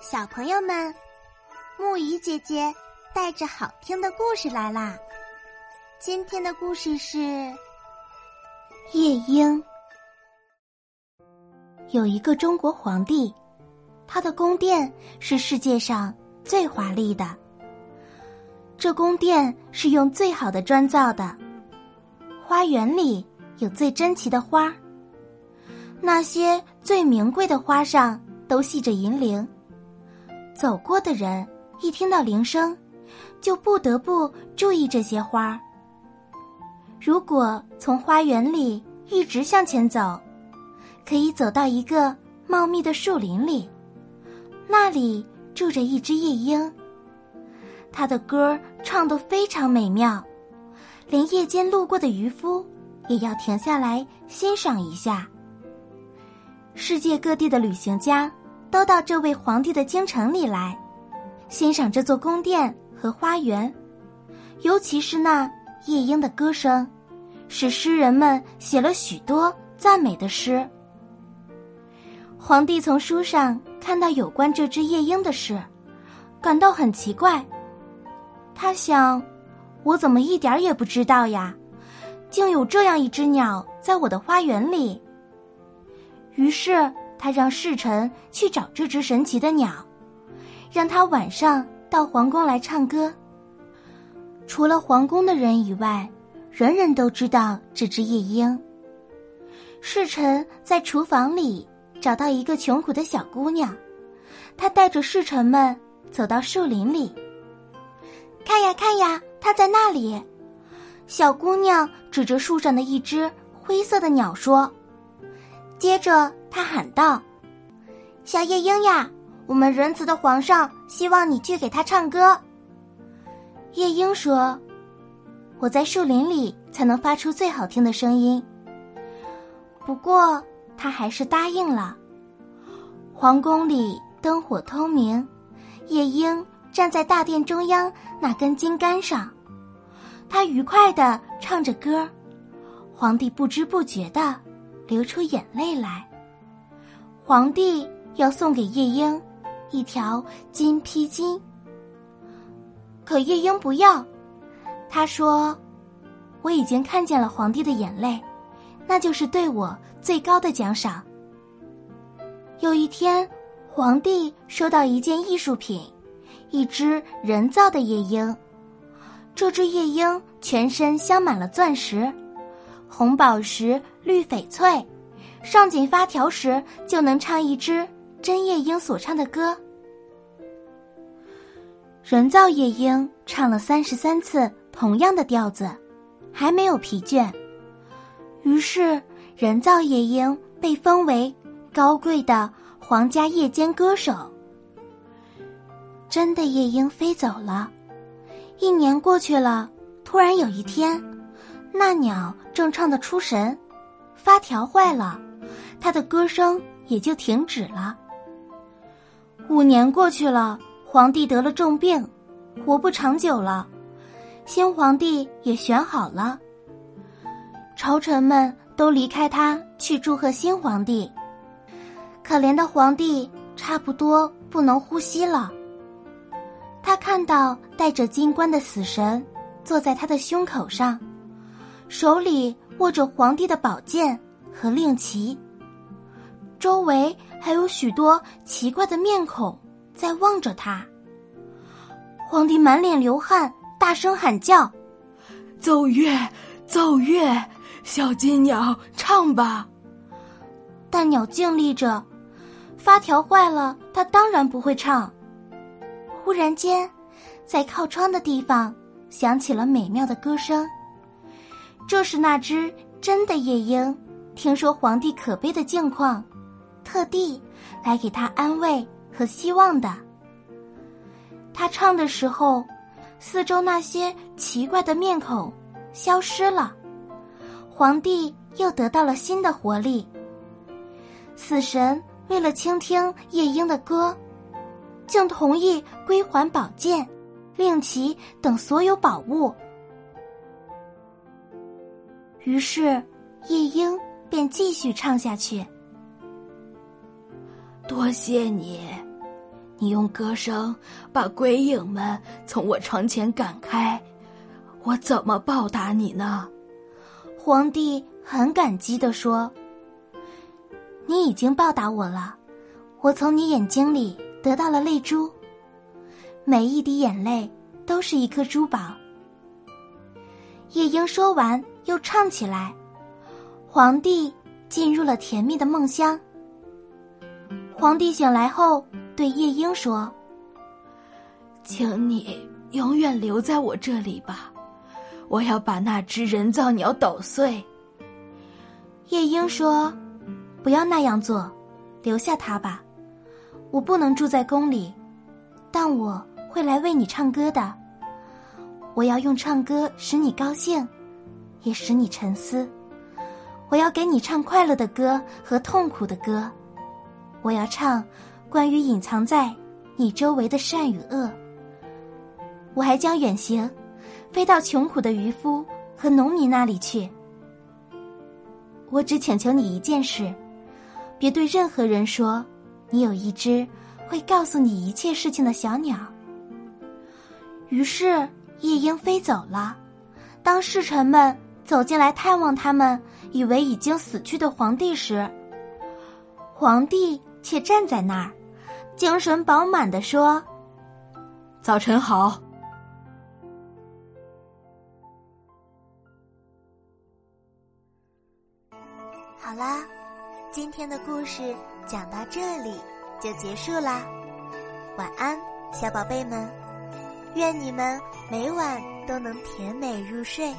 小朋友们，木鱼姐姐带着好听的故事来啦！今天的故事是夜莺。有一个中国皇帝，他的宫殿是世界上最华丽的。这宫殿是用最好的砖造的，花园里有最珍奇的花，那些最名贵的花上都系着银铃。走过的人一听到铃声，就不得不注意这些花。如果从花园里一直向前走，可以走到一个茂密的树林里，那里住着一只夜莺。它的歌唱得非常美妙，连夜间路过的渔夫也要停下来欣赏一下。世界各地的旅行家。都到这位皇帝的京城里来，欣赏这座宫殿和花园，尤其是那夜莺的歌声，使诗人们写了许多赞美的诗。皇帝从书上看到有关这只夜莺的事，感到很奇怪。他想：我怎么一点也不知道呀？竟有这样一只鸟在我的花园里。于是。他让侍臣去找这只神奇的鸟，让他晚上到皇宫来唱歌。除了皇宫的人以外，人人都知道这只夜莺。侍臣在厨房里找到一个穷苦的小姑娘，她带着侍臣们走到树林里。看呀看呀，它在那里！小姑娘指着树上的一只灰色的鸟说。接着。他喊道：“小夜莺呀，我们仁慈的皇上希望你去给他唱歌。”夜莺说：“我在树林里才能发出最好听的声音。”不过，他还是答应了。皇宫里灯火通明，夜莺站在大殿中央那根金杆上，他愉快的唱着歌，皇帝不知不觉的流出眼泪来。皇帝要送给夜莺一条金披巾，可夜莺不要。他说：“我已经看见了皇帝的眼泪，那就是对我最高的奖赏。”有一天，皇帝收到一件艺术品，一只人造的夜莺。这只夜莺全身镶满了钻石，红宝石、绿翡翠。上紧发条时，就能唱一支真夜莺所唱的歌。人造夜莺唱了三十三次同样的调子，还没有疲倦。于是，人造夜莺被封为高贵的皇家夜间歌手。真的夜莺飞走了，一年过去了，突然有一天，那鸟正唱得出神，发条坏了。他的歌声也就停止了。五年过去了，皇帝得了重病，活不长久了。新皇帝也选好了，朝臣们都离开他去祝贺新皇帝。可怜的皇帝差不多不能呼吸了。他看到戴着金冠的死神坐在他的胸口上，手里握着皇帝的宝剑和令旗。周围还有许多奇怪的面孔在望着他。皇帝满脸流汗，大声喊叫：“奏乐，奏乐，小金鸟唱吧！”但鸟静立着，发条坏了，它当然不会唱。忽然间，在靠窗的地方响起了美妙的歌声。这是那只真的夜莺，听说皇帝可悲的境况。特地来给他安慰和希望的。他唱的时候，四周那些奇怪的面孔消失了，皇帝又得到了新的活力。死神为了倾听夜莺的歌，竟同意归还宝剑、令旗等所有宝物。于是，夜莺便继续唱下去。多谢你，你用歌声把鬼影们从我床前赶开，我怎么报答你呢？皇帝很感激的说：“你已经报答我了，我从你眼睛里得到了泪珠，每一滴眼泪都是一颗珠宝。”夜莺说完，又唱起来，皇帝进入了甜蜜的梦乡。皇帝醒来后。对夜莺说：“请你永远留在我这里吧，我要把那只人造鸟捣碎。”夜莺说：“不要那样做，留下它吧。我不能住在宫里，但我会来为你唱歌的。我要用唱歌使你高兴，也使你沉思。我要给你唱快乐的歌和痛苦的歌。我要唱。”关于隐藏在你周围的善与恶，我还将远行，飞到穷苦的渔夫和农民那里去。我只请求你一件事，别对任何人说你有一只会告诉你一切事情的小鸟。于是夜莺飞走了。当侍臣们走进来探望他们以为已经死去的皇帝时，皇帝却站在那儿。精神饱满的说：“早晨好。”好啦，今天的故事讲到这里就结束啦。晚安，小宝贝们，愿你们每晚都能甜美入睡。